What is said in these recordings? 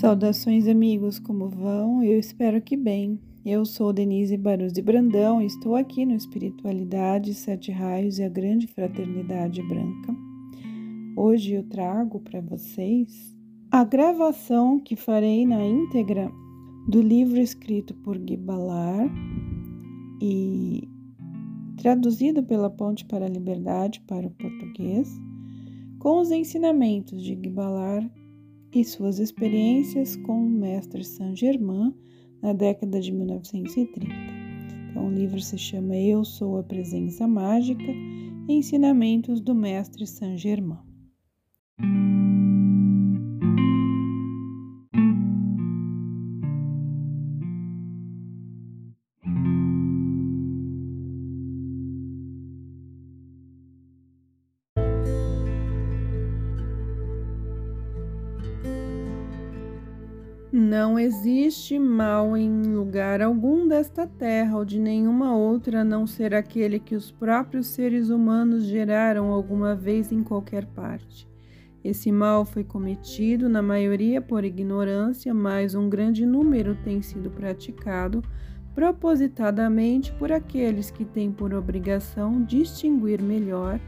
Saudações, amigos, como vão? Eu espero que bem. Eu sou Denise Barus de Brandão e estou aqui no Espiritualidade, Sete Raios e a Grande Fraternidade Branca. Hoje eu trago para vocês a gravação que farei na íntegra do livro escrito por Guy Ballard e traduzido pela Ponte para a Liberdade para o português, com os ensinamentos de Guy Ballard e suas experiências com o mestre Saint-Germain na década de 1930. Então, o livro se chama Eu Sou a Presença Mágica Ensinamentos do Mestre Saint-Germain. Não existe mal em lugar algum desta terra ou de nenhuma outra a não ser aquele que os próprios seres humanos geraram alguma vez em qualquer parte. Esse mal foi cometido, na maioria por ignorância, mas um grande número tem sido praticado propositadamente por aqueles que têm por obrigação distinguir melhor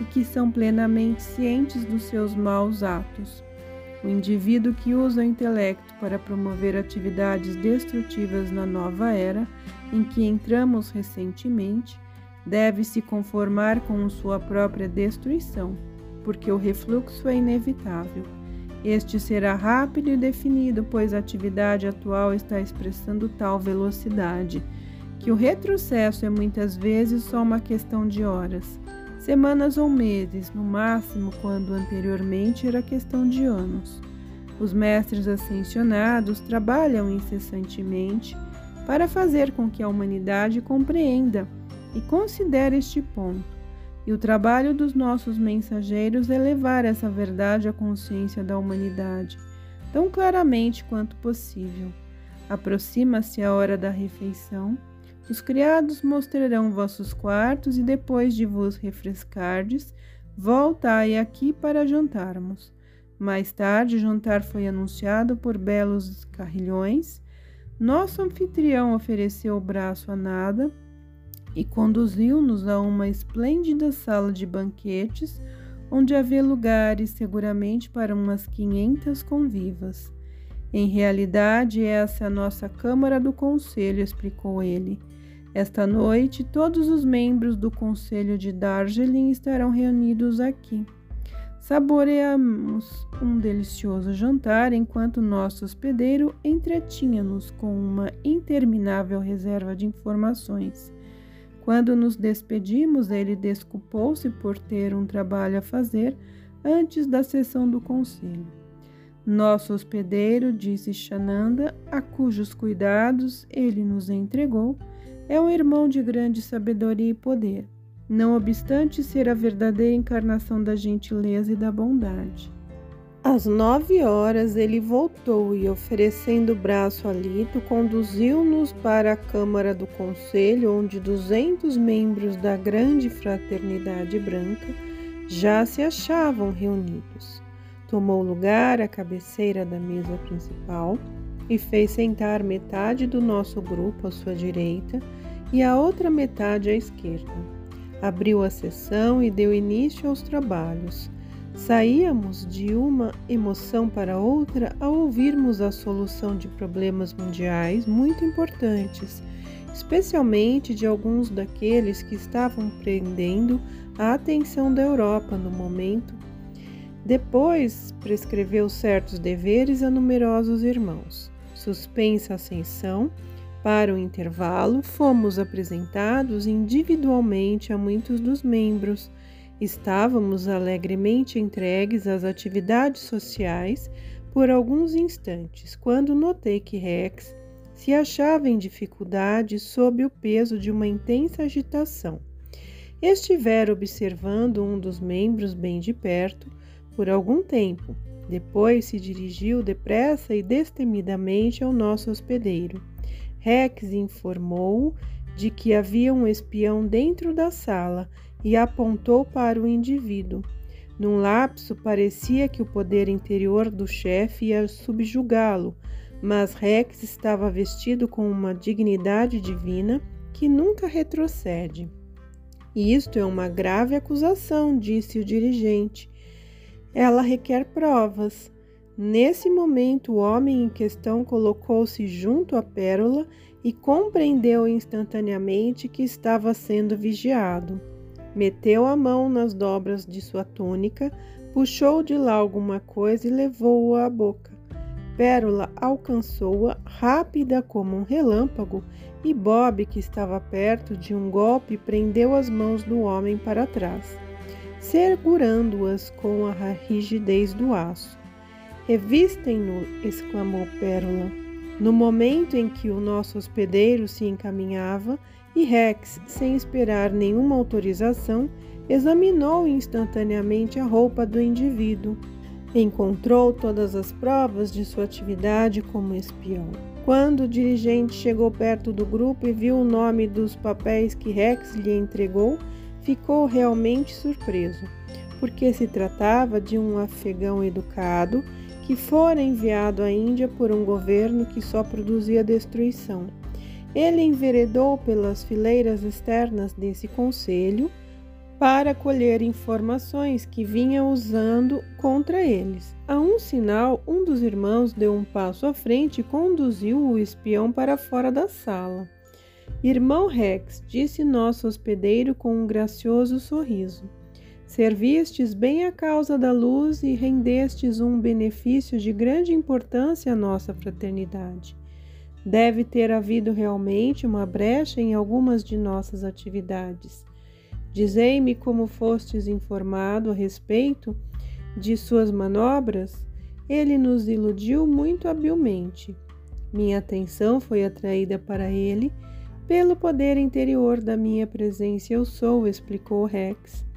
e que são plenamente cientes dos seus maus atos. O indivíduo que usa o intelecto para promover atividades destrutivas na nova era em que entramos recentemente deve se conformar com sua própria destruição, porque o refluxo é inevitável. Este será rápido e definido, pois a atividade atual está expressando tal velocidade que o retrocesso é muitas vezes só uma questão de horas semanas ou meses, no máximo, quando anteriormente era questão de anos. Os mestres ascensionados trabalham incessantemente para fazer com que a humanidade compreenda e considere este ponto. E o trabalho dos nossos mensageiros é levar essa verdade à consciência da humanidade, tão claramente quanto possível. Aproxima-se a hora da refeição os criados mostrarão vossos quartos e depois de vos refrescardes, voltai aqui para jantarmos. Mais tarde, jantar foi anunciado por belos carrilhões. Nosso anfitrião ofereceu o braço a nada e conduziu-nos a uma esplêndida sala de banquetes, onde havia lugares seguramente para umas quinhentas convivas. Em realidade, essa é a nossa Câmara do Conselho, explicou ele. Esta noite, todos os membros do Conselho de Darjeeling estarão reunidos aqui. Saboreamos um delicioso jantar enquanto nosso hospedeiro entretinha-nos com uma interminável reserva de informações. Quando nos despedimos, ele desculpou-se por ter um trabalho a fazer antes da sessão do conselho. Nosso hospedeiro, disse Shananda, a cujos cuidados ele nos entregou, é um irmão de grande sabedoria e poder, não obstante ser a verdadeira encarnação da gentileza e da bondade. Às nove horas ele voltou e, oferecendo o braço a Lito, conduziu-nos para a Câmara do Conselho, onde duzentos membros da grande fraternidade branca já se achavam reunidos. Tomou lugar à cabeceira da mesa principal e fez sentar metade do nosso grupo à sua direita e a outra metade à esquerda. Abriu a sessão e deu início aos trabalhos. Saíamos de uma emoção para outra ao ouvirmos a solução de problemas mundiais muito importantes, especialmente de alguns daqueles que estavam prendendo a atenção da Europa no momento. Depois prescreveu certos deveres a numerosos irmãos. Suspensa a ascensão, para o intervalo, fomos apresentados individualmente a muitos dos membros. Estávamos alegremente entregues às atividades sociais por alguns instantes, quando notei que Rex se achava em dificuldade sob o peso de uma intensa agitação. Estivera observando um dos membros bem de perto por algum tempo. Depois se dirigiu depressa e destemidamente ao nosso hospedeiro. Rex informou de que havia um espião dentro da sala e apontou para o indivíduo. Num lapso, parecia que o poder interior do chefe ia subjugá-lo, mas Rex estava vestido com uma dignidade divina que nunca retrocede. Isto é uma grave acusação, disse o dirigente. Ela requer provas. Nesse momento, o homem em questão colocou-se junto à pérola e compreendeu instantaneamente que estava sendo vigiado. Meteu a mão nas dobras de sua túnica, puxou de lá alguma coisa e levou-a à boca. Pérola alcançou-a, rápida como um relâmpago, e Bob, que estava perto de um golpe, prendeu as mãos do homem para trás segurando-as com a rigidez do aço. Revistem-no, exclamou Pérola, no momento em que o nosso hospedeiro se encaminhava, e Rex, sem esperar nenhuma autorização, examinou instantaneamente a roupa do indivíduo. Encontrou todas as provas de sua atividade como espião. Quando o dirigente chegou perto do grupo e viu o nome dos papéis que Rex lhe entregou, ficou realmente surpreso, porque se tratava de um afegão educado que fora enviado à Índia por um governo que só produzia destruição. Ele enveredou pelas fileiras externas desse conselho para colher informações que vinha usando contra eles. A um sinal, um dos irmãos deu um passo à frente e conduziu o espião para fora da sala. Irmão Rex, disse nosso hospedeiro com um gracioso sorriso, servistes bem a causa da luz e rendestes um benefício de grande importância à nossa fraternidade. Deve ter havido realmente uma brecha em algumas de nossas atividades. Dizei-me como fostes informado a respeito de suas manobras. Ele nos iludiu muito habilmente. Minha atenção foi atraída para ele pelo poder interior da minha presença eu sou, explicou Rex.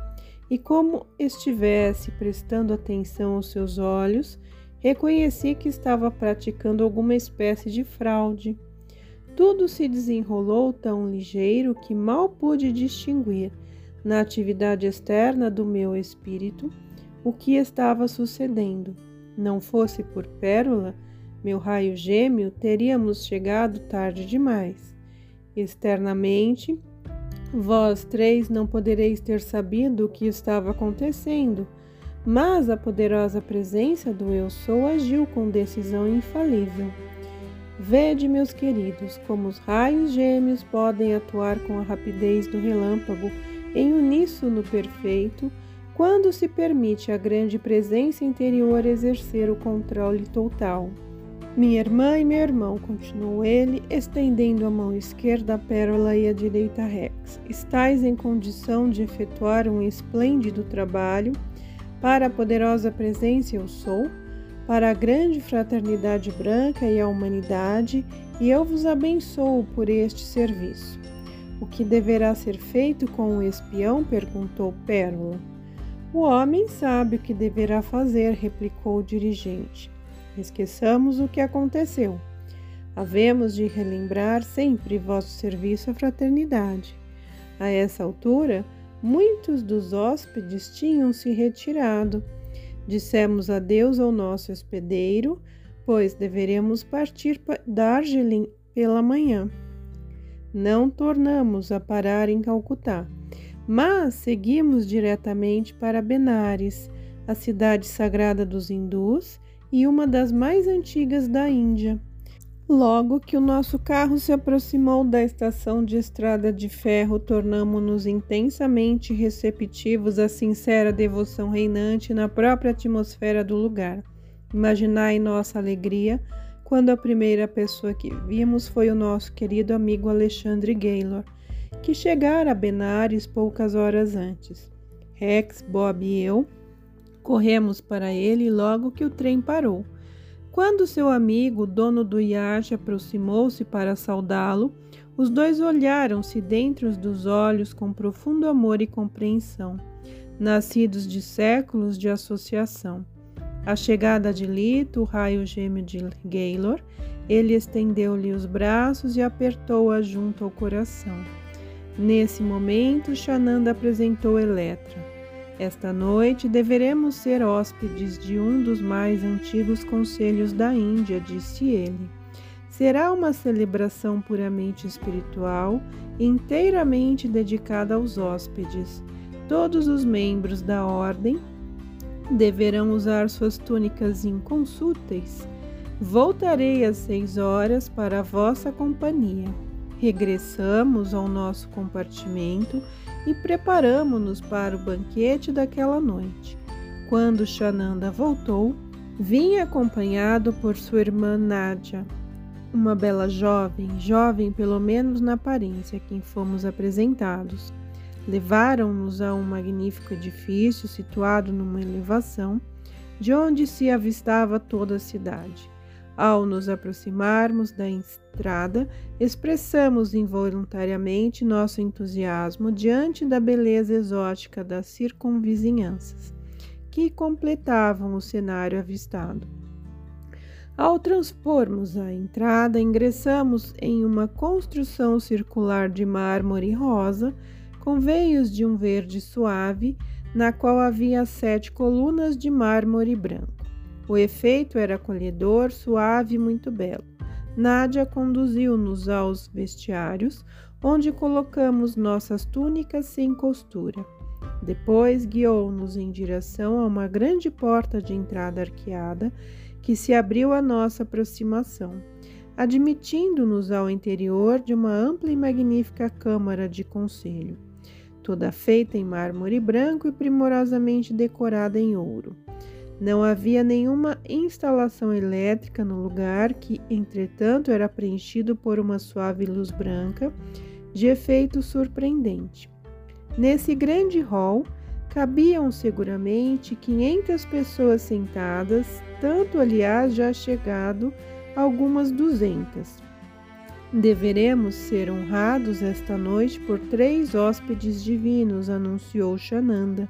E como estivesse prestando atenção aos seus olhos, reconheci que estava praticando alguma espécie de fraude. Tudo se desenrolou tão ligeiro que mal pude distinguir, na atividade externa do meu espírito, o que estava sucedendo. Não fosse por Pérola, meu raio gêmeo, teríamos chegado tarde demais. Externamente, vós três não podereis ter sabido o que estava acontecendo, mas a poderosa presença do Eu Sou agiu com decisão infalível. Vede, meus queridos, como os raios gêmeos podem atuar com a rapidez do relâmpago em uníssono perfeito quando se permite a grande presença interior exercer o controle total. Minha irmã e meu irmão, continuou ele, estendendo a mão esquerda à pérola e a direita a Rex. Estais em condição de efetuar um esplêndido trabalho para a poderosa presença eu sou, para a grande fraternidade branca e a humanidade, e eu vos abençoo por este serviço. O que deverá ser feito com o espião? perguntou Pérola. O homem sabe o que deverá fazer, replicou o dirigente. Esqueçamos o que aconteceu. Havemos de relembrar sempre vosso serviço à fraternidade. A essa altura, muitos dos hóspedes tinham se retirado. Dissemos adeus ao nosso hospedeiro, pois deveremos partir para Darjeeling pela manhã. Não tornamos a parar em Calcutá, mas seguimos diretamente para Benares, a cidade sagrada dos hindus, e uma das mais antigas da Índia. Logo que o nosso carro se aproximou da estação de estrada de ferro, tornamo-nos intensamente receptivos à sincera devoção reinante na própria atmosfera do lugar. Imaginai nossa alegria quando a primeira pessoa que vimos foi o nosso querido amigo Alexandre Gaylor, que chegara a Benares poucas horas antes. Rex, Bob e eu Corremos para ele logo que o trem parou. Quando seu amigo, dono do iate, aproximou-se para saudá-lo, os dois olharam-se dentro dos olhos com profundo amor e compreensão, nascidos de séculos de associação. A chegada de Lito, o raio gêmeo de Gaylor, ele estendeu-lhe os braços e apertou-a junto ao coração. Nesse momento, Shananda apresentou Eletra. Esta noite deveremos ser hóspedes de um dos mais antigos conselhos da Índia, disse ele. Será uma celebração puramente espiritual, inteiramente dedicada aos hóspedes. Todos os membros da ordem deverão usar suas túnicas inconsúteis. Voltarei às seis horas para a vossa companhia. Regressamos ao nosso compartimento e preparamo-nos para o banquete daquela noite. Quando Shananda voltou, vinha acompanhado por sua irmã Nadia, uma bela jovem, jovem pelo menos na aparência, a quem fomos apresentados. Levaram-nos a um magnífico edifício situado numa elevação, de onde se avistava toda a cidade. Ao nos aproximarmos da estrada, expressamos involuntariamente nosso entusiasmo diante da beleza exótica das circunvizinhanças, que completavam o cenário avistado. Ao transpormos a entrada, ingressamos em uma construção circular de mármore rosa, com veios de um verde suave, na qual havia sete colunas de mármore branco. O efeito era acolhedor, suave e muito belo. Nádia conduziu-nos aos vestiários, onde colocamos nossas túnicas sem costura. Depois guiou-nos em direção a uma grande porta de entrada arqueada que se abriu à nossa aproximação, admitindo-nos ao interior de uma ampla e magnífica câmara de conselho, toda feita em mármore branco e primorosamente decorada em ouro. Não havia nenhuma instalação elétrica no lugar, que, entretanto, era preenchido por uma suave luz branca, de efeito surpreendente. Nesse grande hall cabiam seguramente 500 pessoas sentadas, tanto, aliás, já chegado algumas duzentas. Deveremos ser honrados esta noite por três hóspedes divinos, anunciou Shananda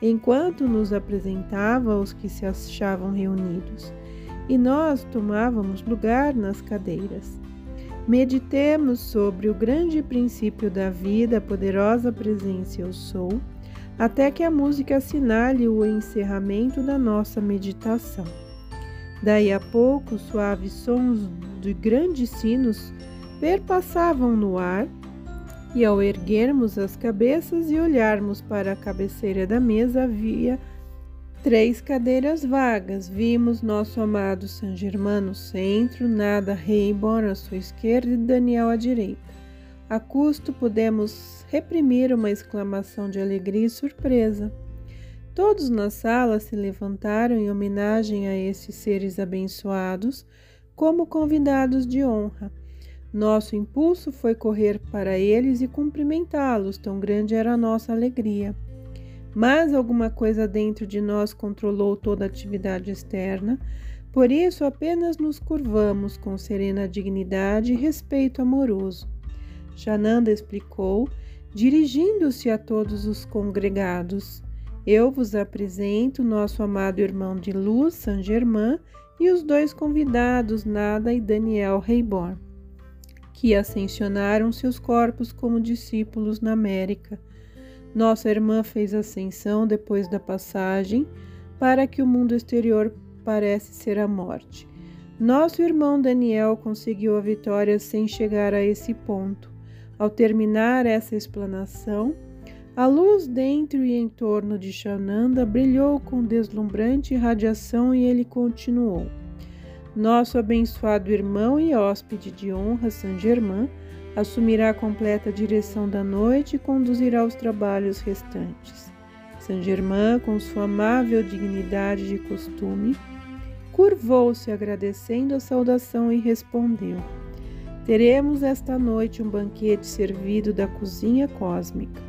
enquanto nos apresentava aos que se achavam reunidos, e nós tomávamos lugar nas cadeiras. Meditemos sobre o grande princípio da vida, a poderosa presença eu sou, até que a música assinale o encerramento da nossa meditação. Daí a pouco, suaves sons de grandes sinos perpassavam no ar e ao erguermos as cabeças e olharmos para a cabeceira da mesa, havia três cadeiras vagas. Vimos nosso amado San Germano no centro, Nada Reibor à sua esquerda e Daniel à direita. A custo pudemos reprimir uma exclamação de alegria e surpresa. Todos na sala se levantaram em homenagem a esses seres abençoados, como convidados de honra. Nosso impulso foi correr para eles e cumprimentá-los, tão grande era a nossa alegria. Mas alguma coisa dentro de nós controlou toda a atividade externa, por isso apenas nos curvamos com serena dignidade e respeito amoroso. Jananda explicou, dirigindo-se a todos os congregados. Eu vos apresento nosso amado irmão de luz, Saint Germain, e os dois convidados, Nada e Daniel Reibor que ascensionaram seus corpos como discípulos na América. Nossa irmã fez ascensão depois da passagem, para que o mundo exterior parece ser a morte. Nosso irmão Daniel conseguiu a vitória sem chegar a esse ponto. Ao terminar essa explanação, a luz dentro e em torno de Shananda brilhou com deslumbrante radiação e ele continuou. Nosso abençoado irmão e hóspede de honra, Saint Germain, assumirá a completa direção da noite e conduzirá os trabalhos restantes. Saint Germain, com sua amável dignidade de costume, curvou-se agradecendo a saudação e respondeu: Teremos esta noite um banquete servido da cozinha cósmica.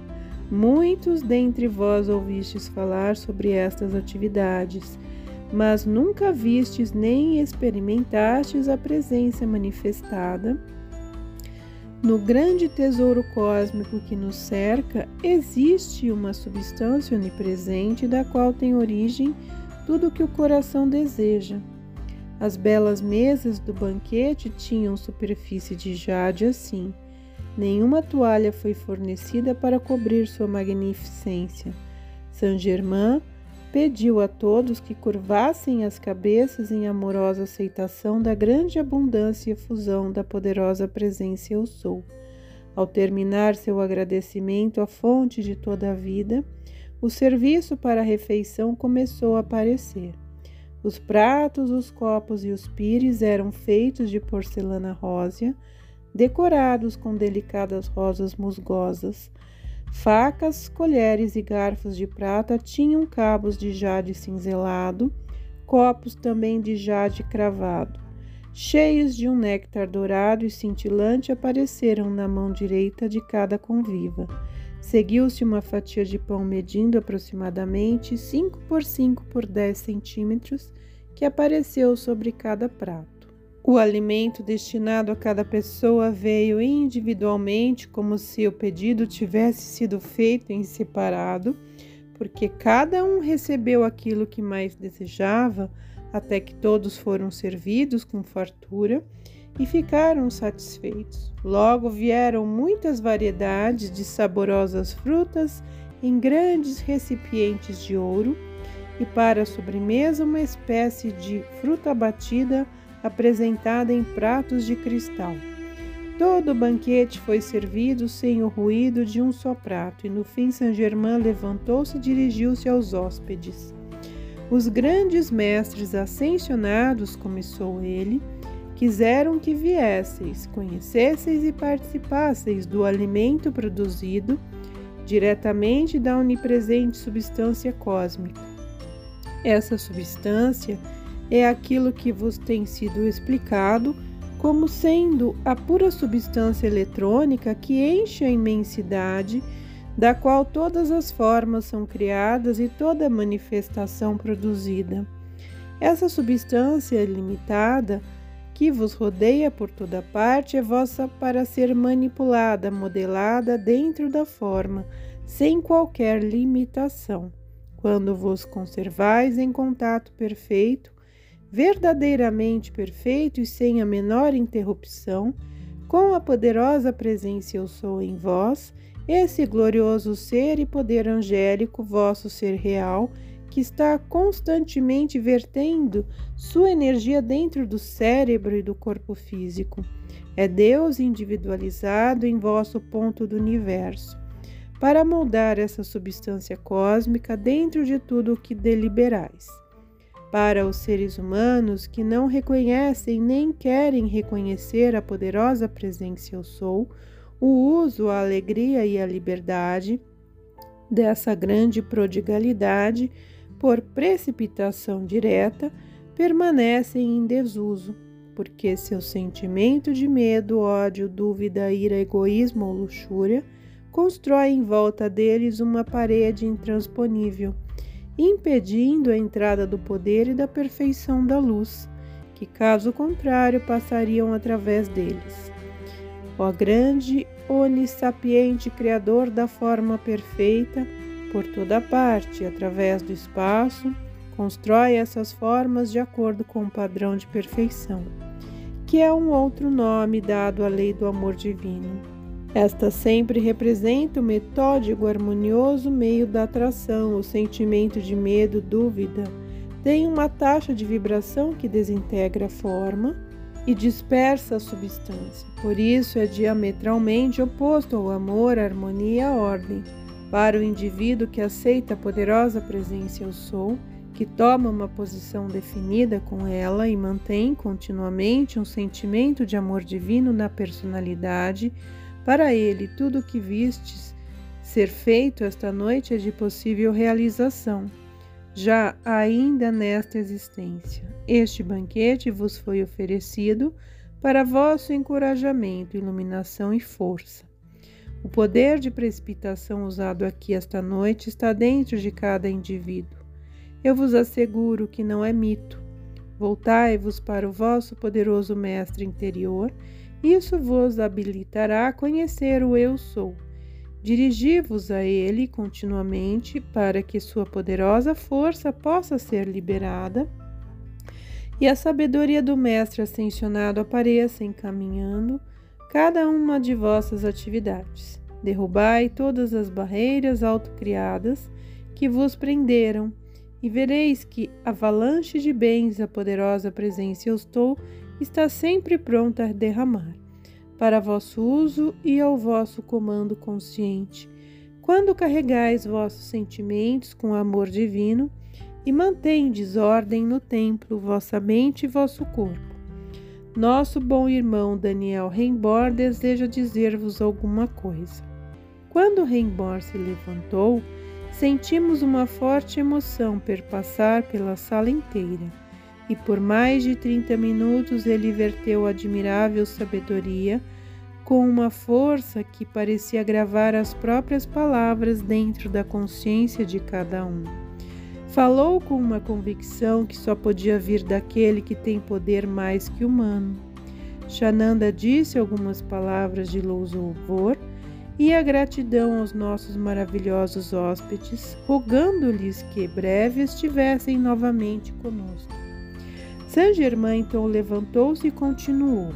Muitos dentre vós ouvistes falar sobre estas atividades mas nunca vistes nem experimentastes a presença manifestada. No grande tesouro cósmico que nos cerca, existe uma substância onipresente da qual tem origem tudo o que o coração deseja. As belas mesas do banquete tinham superfície de jade assim. Nenhuma toalha foi fornecida para cobrir sua magnificência Saint-Germain pediu a todos que curvassem as cabeças em amorosa aceitação da grande abundância e efusão da poderosa presença Eu Sou. Ao terminar seu agradecimento à fonte de toda a vida, o serviço para a refeição começou a aparecer. Os pratos, os copos e os pires eram feitos de porcelana rósea, decorados com delicadas rosas musgosas. Facas, colheres e garfos de prata tinham cabos de jade cinzelado, copos também de jade cravado. Cheios de um néctar dourado e cintilante apareceram na mão direita de cada conviva. Seguiu-se uma fatia de pão medindo aproximadamente 5 por 5 por 10 centímetros, que apareceu sobre cada prato. O alimento destinado a cada pessoa veio individualmente, como se o pedido tivesse sido feito em separado, porque cada um recebeu aquilo que mais desejava, até que todos foram servidos com fartura e ficaram satisfeitos. Logo vieram muitas variedades de saborosas frutas em grandes recipientes de ouro, e para a sobremesa uma espécie de fruta batida apresentada em pratos de cristal. Todo o banquete foi servido sem o ruído de um só prato, e no fim Saint-Germain levantou-se e dirigiu-se aos hóspedes. Os grandes mestres ascensionados, começou ele, quiseram que viesseis, conhecesseis e participasseis do alimento produzido diretamente da onipresente substância cósmica. Essa substância é aquilo que vos tem sido explicado como sendo a pura substância eletrônica que enche a imensidade, da qual todas as formas são criadas e toda manifestação produzida. Essa substância limitada que vos rodeia por toda parte é vossa para ser manipulada, modelada dentro da forma, sem qualquer limitação. Quando vos conservais em contato perfeito verdadeiramente perfeito e sem a menor interrupção, com a poderosa presença eu sou em vós, esse glorioso ser e poder angélico, vosso ser real, que está constantemente vertendo sua energia dentro do cérebro e do corpo físico. É Deus individualizado em vosso ponto do universo, para moldar essa substância cósmica dentro de tudo o que deliberais. Para os seres humanos que não reconhecem nem querem reconhecer a poderosa presença Eu Sou, o uso, a alegria e a liberdade dessa grande prodigalidade, por precipitação direta, permanecem em desuso, porque seu sentimento de medo, ódio, dúvida, ira, egoísmo ou luxúria constrói em volta deles uma parede intransponível impedindo a entrada do poder e da perfeição da luz, que caso contrário passariam através deles. Ó grande, onissapiente Criador da forma perfeita, por toda parte, através do espaço, constrói essas formas de acordo com o padrão de perfeição, que é um outro nome dado à lei do amor divino. Esta sempre representa o metódico harmonioso meio da atração, o sentimento de medo, dúvida. Tem uma taxa de vibração que desintegra a forma e dispersa a substância. Por isso é diametralmente oposto ao amor, à harmonia e à ordem. Para o indivíduo que aceita a poderosa presença Eu Sou, que toma uma posição definida com ela e mantém continuamente um sentimento de amor divino na personalidade, para ele, tudo o que vistes ser feito esta noite é de possível realização, já ainda nesta existência. Este banquete vos foi oferecido para vosso encorajamento, iluminação e força. O poder de precipitação usado aqui esta noite está dentro de cada indivíduo. Eu vos asseguro que não é mito. Voltai-vos para o vosso poderoso Mestre interior isso vos habilitará a conhecer o Eu Sou. Dirigi-vos a Ele continuamente para que Sua poderosa força possa ser liberada e a sabedoria do Mestre ascensionado apareça encaminhando cada uma de vossas atividades. Derrubai todas as barreiras autocriadas que vos prenderam, e vereis que avalanche de bens a poderosa presença eu estou está sempre pronta a derramar, para vosso uso e ao vosso comando consciente, quando carregais vossos sentimentos com amor divino e mantendes ordem no templo, vossa mente e vosso corpo. Nosso bom irmão Daniel Reimbor deseja dizer-vos alguma coisa. Quando Reimbor se levantou, sentimos uma forte emoção perpassar pela sala inteira, e por mais de 30 minutos ele verteu admirável sabedoria com uma força que parecia gravar as próprias palavras dentro da consciência de cada um. Falou com uma convicção que só podia vir daquele que tem poder mais que humano. Shananda disse algumas palavras de louvor e a gratidão aos nossos maravilhosos hóspedes, rogando-lhes que breve estivessem novamente conosco. Saint Germain então levantou-se e continuou: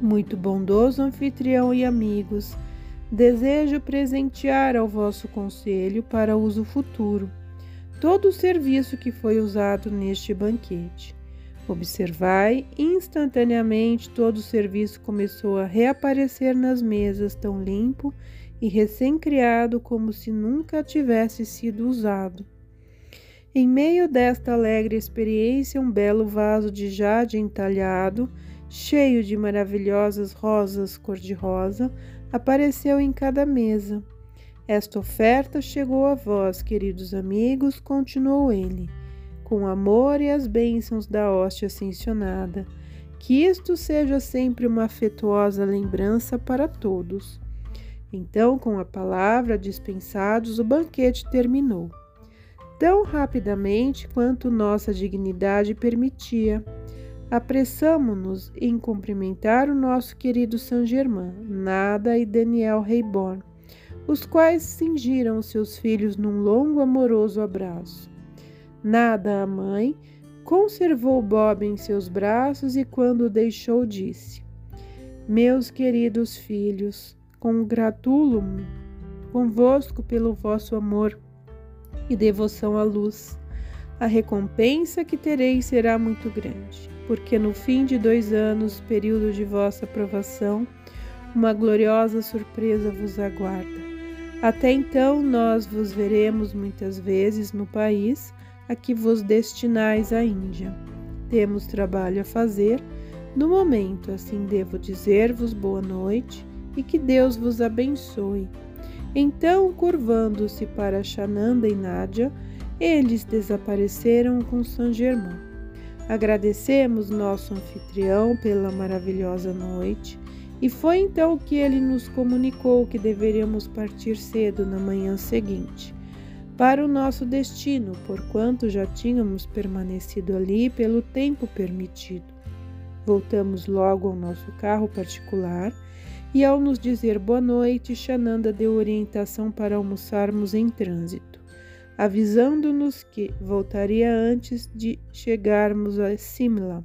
Muito bondoso anfitrião e amigos, desejo presentear ao vosso conselho para uso futuro todo o serviço que foi usado neste banquete. Observai, instantaneamente todo o serviço começou a reaparecer nas mesas, tão limpo e recém-criado como se nunca tivesse sido usado. Em meio desta alegre experiência, um belo vaso de jade entalhado, cheio de maravilhosas rosas cor-de-rosa, apareceu em cada mesa. Esta oferta chegou a vós, queridos amigos, continuou ele, com amor e as bênçãos da hóstia ascensionada. Que isto seja sempre uma afetuosa lembrança para todos. Então, com a palavra, dispensados, o banquete terminou. Tão rapidamente quanto nossa dignidade permitia. Apressamo-nos em cumprimentar o nosso querido Saint Germain, Nada e Daniel Reborn os quais cingiram seus filhos num longo amoroso abraço. Nada a mãe conservou Bob em seus braços e quando o deixou disse: Meus queridos filhos, congratulo-me convosco pelo vosso amor e devoção à luz. A recompensa que tereis será muito grande, porque no fim de dois anos, período de vossa aprovação, uma gloriosa surpresa vos aguarda. Até então, nós vos veremos muitas vezes no país a que vos destinais a Índia. Temos trabalho a fazer. No momento, assim devo dizer-vos boa noite e que Deus vos abençoe. Então, curvando-se para Shananda e Nádia, eles desapareceram com Saint Germain. Agradecemos nosso anfitrião pela maravilhosa noite e foi então que ele nos comunicou que deveríamos partir cedo na manhã seguinte, para o nosso destino, porquanto já tínhamos permanecido ali pelo tempo permitido. Voltamos logo ao nosso carro particular e, ao nos dizer boa noite, Xananda deu orientação para almoçarmos em trânsito, avisando-nos que voltaria antes de chegarmos a Simla.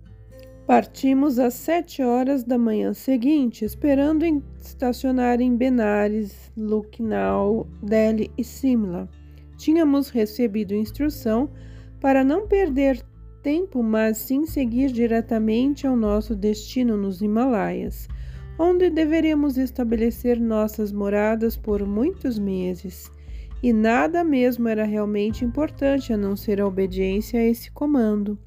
Partimos às sete horas da manhã seguinte, esperando estacionar em Benares, Lucknow, Delhi e Simla. Tínhamos recebido instrução para não perder tempo, mas sim seguir diretamente ao nosso destino nos Himalaias, onde deveríamos estabelecer nossas moradas por muitos meses. E nada mesmo era realmente importante a não ser a obediência a esse comando.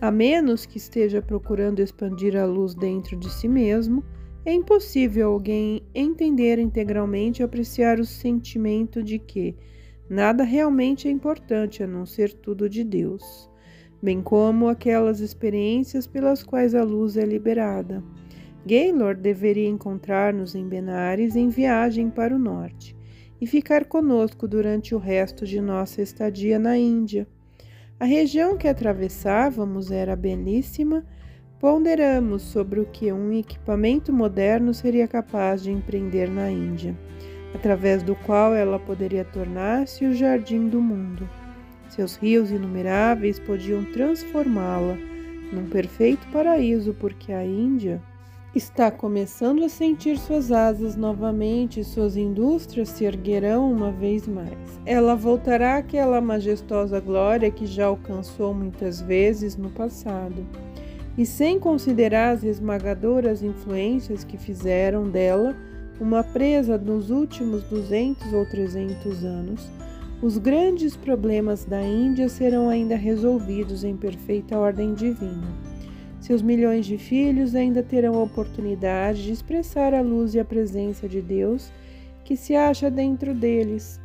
A menos que esteja procurando expandir a luz dentro de si mesmo, é impossível alguém entender integralmente e apreciar o sentimento de que nada realmente é importante a não ser tudo de Deus, bem como aquelas experiências pelas quais a luz é liberada. Gaylord deveria encontrar-nos em Benares em viagem para o norte e ficar conosco durante o resto de nossa estadia na Índia. A região que atravessávamos era belíssima. Ponderamos sobre o que um equipamento moderno seria capaz de empreender na Índia, através do qual ela poderia tornar-se o jardim do mundo. Seus rios inumeráveis podiam transformá-la num perfeito paraíso, porque a Índia está começando a sentir suas asas novamente, suas indústrias se erguerão uma vez mais. Ela voltará àquela majestosa glória que já alcançou muitas vezes no passado. E sem considerar as esmagadoras influências que fizeram dela uma presa nos últimos 200 ou 300 anos, os grandes problemas da Índia serão ainda resolvidos em perfeita ordem divina. Seus milhões de filhos ainda terão a oportunidade de expressar a luz e a presença de Deus que se acha dentro deles.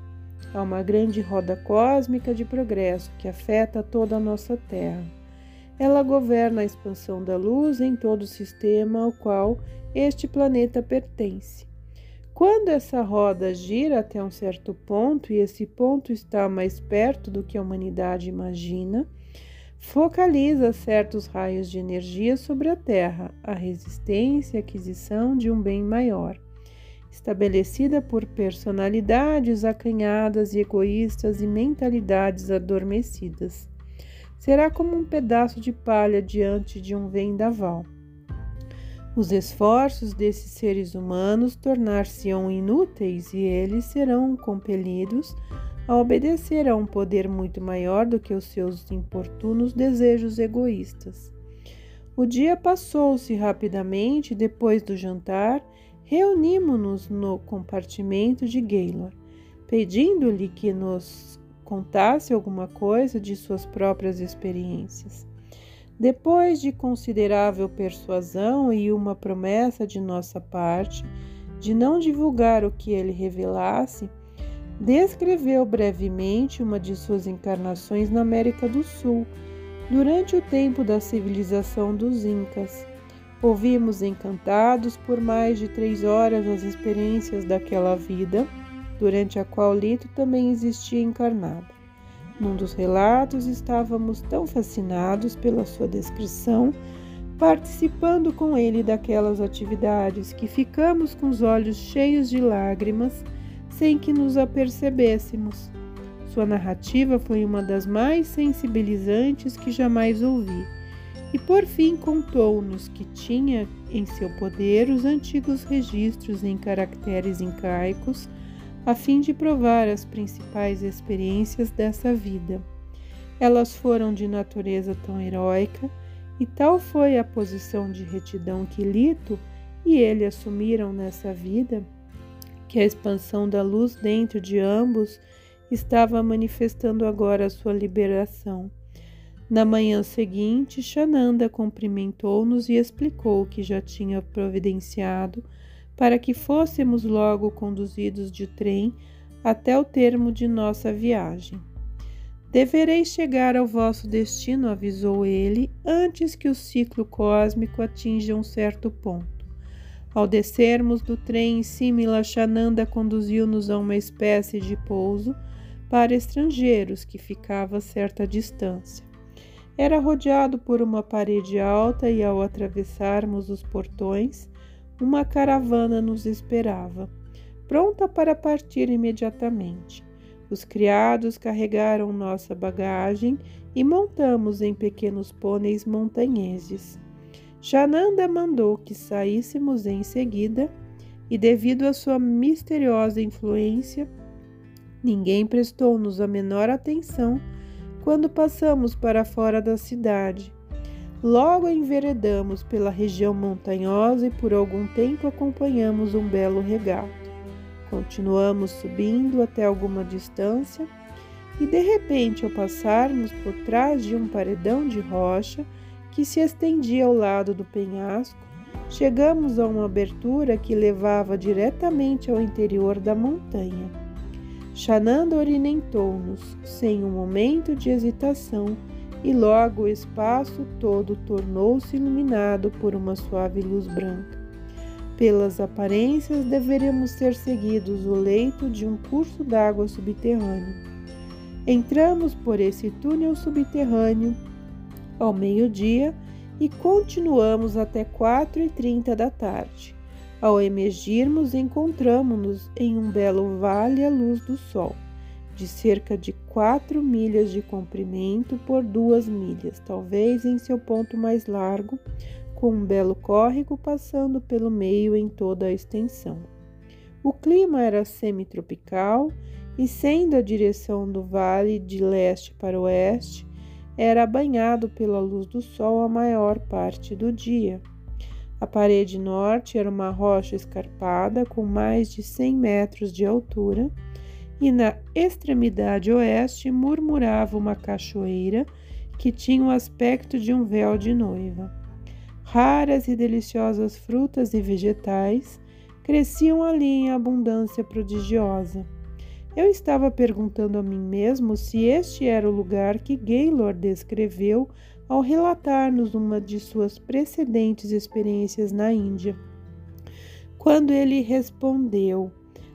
Há uma grande roda cósmica de progresso que afeta toda a nossa Terra. Ela governa a expansão da luz em todo o sistema ao qual este planeta pertence. Quando essa roda gira até um certo ponto, e esse ponto está mais perto do que a humanidade imagina, focaliza certos raios de energia sobre a Terra, a resistência e aquisição de um bem maior, estabelecida por personalidades acanhadas e egoístas e mentalidades adormecidas. Será como um pedaço de palha diante de um vendaval. Os esforços desses seres humanos tornar-se-ão inúteis e eles serão compelidos a obedecer a um poder muito maior do que os seus importunos desejos egoístas. O dia passou-se rapidamente depois do jantar, reunimos-nos no compartimento de Gaylor, pedindo-lhe que nos contasse alguma coisa de suas próprias experiências. Depois de considerável persuasão e uma promessa de nossa parte de não divulgar o que ele revelasse, descreveu brevemente uma de suas encarnações na América do Sul, durante o tempo da civilização dos Incas. Ouvimos encantados por mais de três horas as experiências daquela vida, durante a qual Lito também existia encarnado. Num dos relatos estávamos tão fascinados pela sua descrição, participando com ele daquelas atividades, que ficamos com os olhos cheios de lágrimas sem que nos apercebêssemos. Sua narrativa foi uma das mais sensibilizantes que jamais ouvi. E por fim contou-nos que tinha em seu poder os antigos registros em caracteres incaicos, a fim de provar as principais experiências dessa vida. Elas foram de natureza tão heróica, e tal foi a posição de retidão que Lito e ele assumiram nessa vida, que a expansão da luz dentro de ambos estava manifestando agora a sua liberação. Na manhã seguinte, Shananda cumprimentou-nos e explicou que já tinha providenciado para que fôssemos logo conduzidos de trem até o termo de nossa viagem. Devereis chegar ao vosso destino, avisou ele, antes que o ciclo cósmico atinja um certo ponto. Ao descermos do trem, Simila Shananda conduziu-nos a uma espécie de pouso para estrangeiros que ficava a certa distância. Era rodeado por uma parede alta e, ao atravessarmos os portões, uma caravana nos esperava, pronta para partir imediatamente. Os criados carregaram nossa bagagem e montamos em pequenos pôneis montanheses. Jananda mandou que saíssemos em seguida e, devido à sua misteriosa influência, ninguém prestou-nos a menor atenção quando passamos para fora da cidade. Logo enveredamos pela região montanhosa e por algum tempo acompanhamos um belo regato. Continuamos subindo até alguma distância e de repente, ao passarmos por trás de um paredão de rocha, que se estendia ao lado do penhasco, chegamos a uma abertura que levava diretamente ao interior da montanha. Xananda orientou-nos, sem um momento de hesitação, e logo o espaço todo tornou-se iluminado por uma suave luz branca. Pelas aparências, deveríamos ser seguidos o leito de um curso d'água subterrâneo. Entramos por esse túnel subterrâneo ao meio-dia e continuamos até quatro e trinta da tarde. Ao emergirmos, encontramos-nos em um belo vale à luz do sol, de cerca de quatro milhas de comprimento por duas milhas, talvez em seu ponto mais largo, com um belo córrego passando pelo meio em toda a extensão. O clima era semitropical e, sendo a direção do vale de leste para oeste, era banhado pela luz do sol a maior parte do dia. A parede norte era uma rocha escarpada com mais de 100 metros de altura, e na extremidade oeste murmurava uma cachoeira que tinha o aspecto de um véu de noiva. Raras e deliciosas frutas e vegetais cresciam ali em abundância prodigiosa. Eu estava perguntando a mim mesmo se este era o lugar que Gaylord descreveu ao relatar-nos uma de suas precedentes experiências na Índia. Quando ele respondeu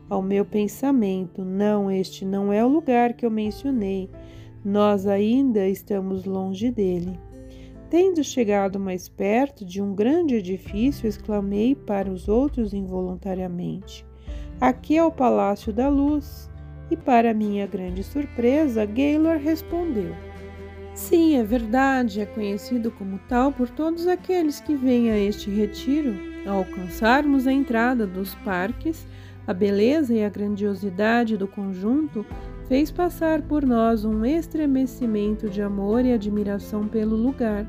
ao meu pensamento: Não, este não é o lugar que eu mencionei, nós ainda estamos longe dele. Tendo chegado mais perto de um grande edifício, exclamei para os outros involuntariamente: Aqui é o Palácio da Luz. E para minha grande surpresa, Gaylor respondeu: Sim, é verdade, é conhecido como tal por todos aqueles que vêm a este retiro. Ao alcançarmos a entrada dos parques, a beleza e a grandiosidade do conjunto fez passar por nós um estremecimento de amor e admiração pelo lugar.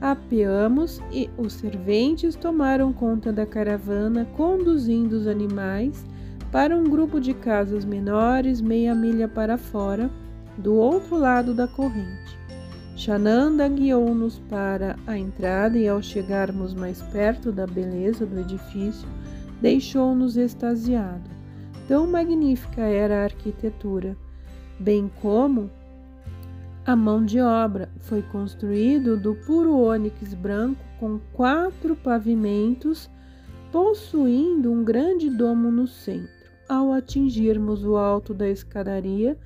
Apeamos e os serventes tomaram conta da caravana, conduzindo os animais para um grupo de casas menores meia milha para fora, do outro lado da corrente. Shananda guiou-nos para a entrada e, ao chegarmos mais perto da beleza do edifício, deixou-nos extasiado. Tão magnífica era a arquitetura, bem como a mão de obra. Foi construído do puro ônix branco com quatro pavimentos, possuindo um grande domo no centro. Ao atingirmos o alto da escadaria,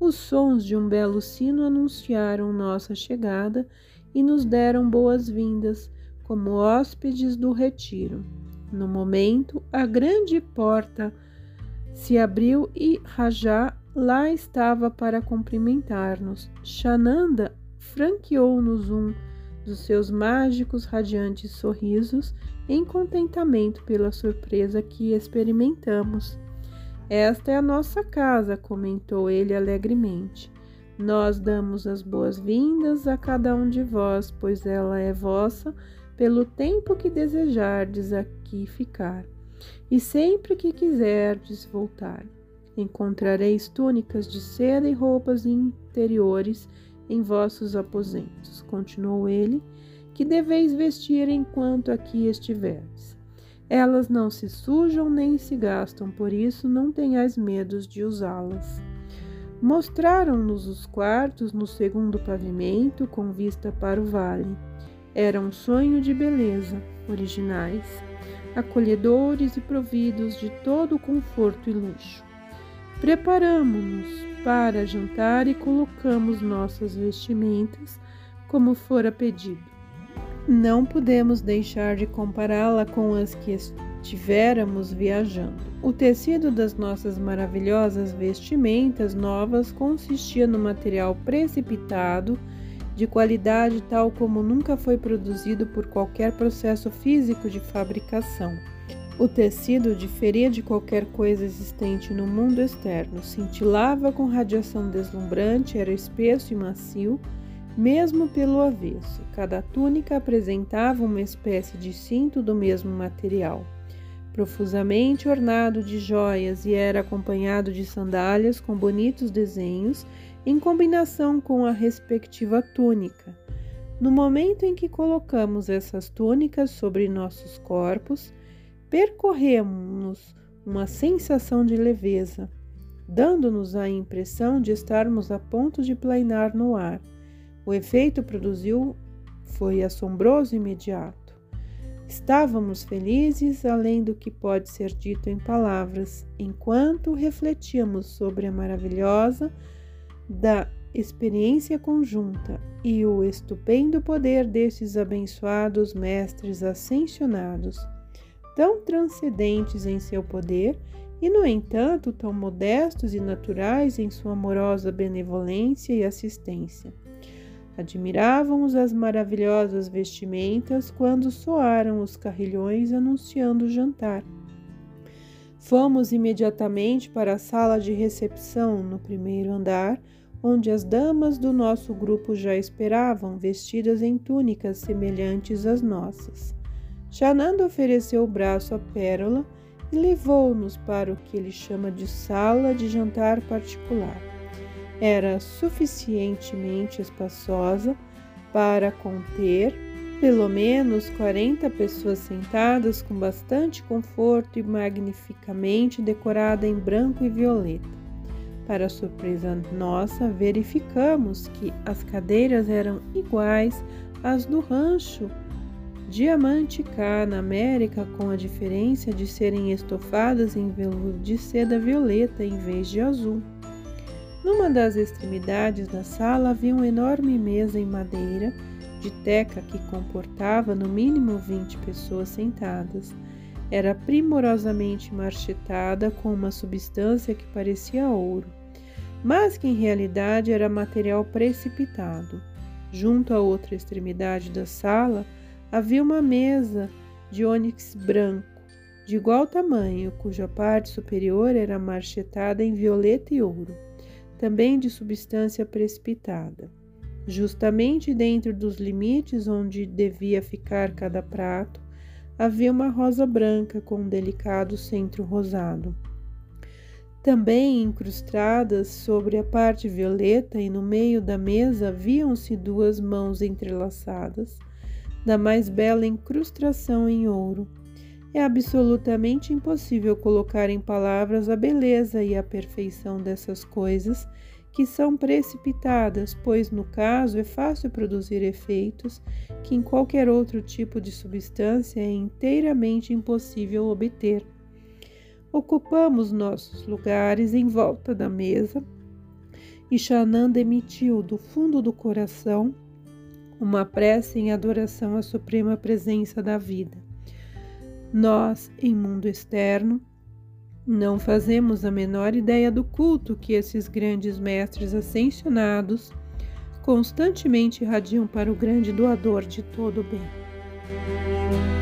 os sons de um belo sino anunciaram nossa chegada e nos deram boas-vindas como hóspedes do retiro. No momento, a grande porta se abriu e Rajá lá estava para cumprimentar-nos. Shananda franqueou-nos um dos seus mágicos, radiantes sorrisos em contentamento pela surpresa que experimentamos. Esta é a nossa casa, comentou ele alegremente. Nós damos as boas-vindas a cada um de vós, pois ela é vossa pelo tempo que desejardes aqui ficar. E sempre que quiserdes voltar, encontrareis túnicas de seda e roupas interiores em vossos aposentos. Continuou ele, que deveis vestir enquanto aqui estiverdes. Elas não se sujam nem se gastam, por isso não tenhais medos de usá-las. Mostraram-nos os quartos no segundo pavimento, com vista para o vale. Era um sonho de beleza, originais, acolhedores e providos de todo o conforto e luxo. Preparamo-nos para jantar e colocamos nossas vestimentas como fora pedido. Não podemos deixar de compará-la com as que estiveramos viajando. O tecido das nossas maravilhosas vestimentas novas consistia no material precipitado, de qualidade tal como nunca foi produzido por qualquer processo físico de fabricação. O tecido diferia de qualquer coisa existente no mundo externo, cintilava com radiação deslumbrante, era espesso e macio mesmo pelo avesso. Cada túnica apresentava uma espécie de cinto do mesmo material, profusamente ornado de joias e era acompanhado de sandálias com bonitos desenhos em combinação com a respectiva túnica. No momento em que colocamos essas túnicas sobre nossos corpos, percorremos uma sensação de leveza, dando-nos a impressão de estarmos a ponto de planar no ar. O efeito produziu foi assombroso e imediato. Estávamos felizes além do que pode ser dito em palavras, enquanto refletíamos sobre a maravilhosa da experiência conjunta e o estupendo poder desses abençoados mestres ascensionados, tão transcendentes em seu poder e, no entanto, tão modestos e naturais em sua amorosa benevolência e assistência. Admirávamos as maravilhosas vestimentas quando soaram os carrilhões anunciando o jantar. Fomos imediatamente para a sala de recepção no primeiro andar, onde as damas do nosso grupo já esperavam, vestidas em túnicas semelhantes às nossas. Xananda ofereceu o braço à Pérola e levou-nos para o que ele chama de sala de jantar particular. Era suficientemente espaçosa para conter pelo menos 40 pessoas sentadas com bastante conforto e magnificamente decorada em branco e violeta. Para surpresa nossa, verificamos que as cadeiras eram iguais às do rancho Diamante K na América, com a diferença de serem estofadas em veludo de seda violeta em vez de azul. Numa das extremidades da sala havia uma enorme mesa em madeira de teca que comportava no mínimo 20 pessoas sentadas. Era primorosamente marchetada com uma substância que parecia ouro, mas que em realidade era material precipitado. Junto à outra extremidade da sala, havia uma mesa de ônix branco, de igual tamanho, cuja parte superior era marchetada em violeta e ouro, também de substância precipitada. Justamente dentro dos limites onde devia ficar cada prato, havia uma rosa branca com um delicado centro rosado. Também incrustadas sobre a parte violeta e no meio da mesa viam-se duas mãos entrelaçadas da mais bela incrustação em ouro. É absolutamente impossível colocar em palavras a beleza e a perfeição dessas coisas que são precipitadas, pois no caso é fácil produzir efeitos que em qualquer outro tipo de substância é inteiramente impossível obter. Ocupamos nossos lugares em volta da mesa e Shananda emitiu do fundo do coração uma prece em adoração à suprema presença da vida. Nós, em mundo externo, não fazemos a menor ideia do culto que esses grandes mestres ascensionados constantemente irradiam para o grande doador de todo o bem.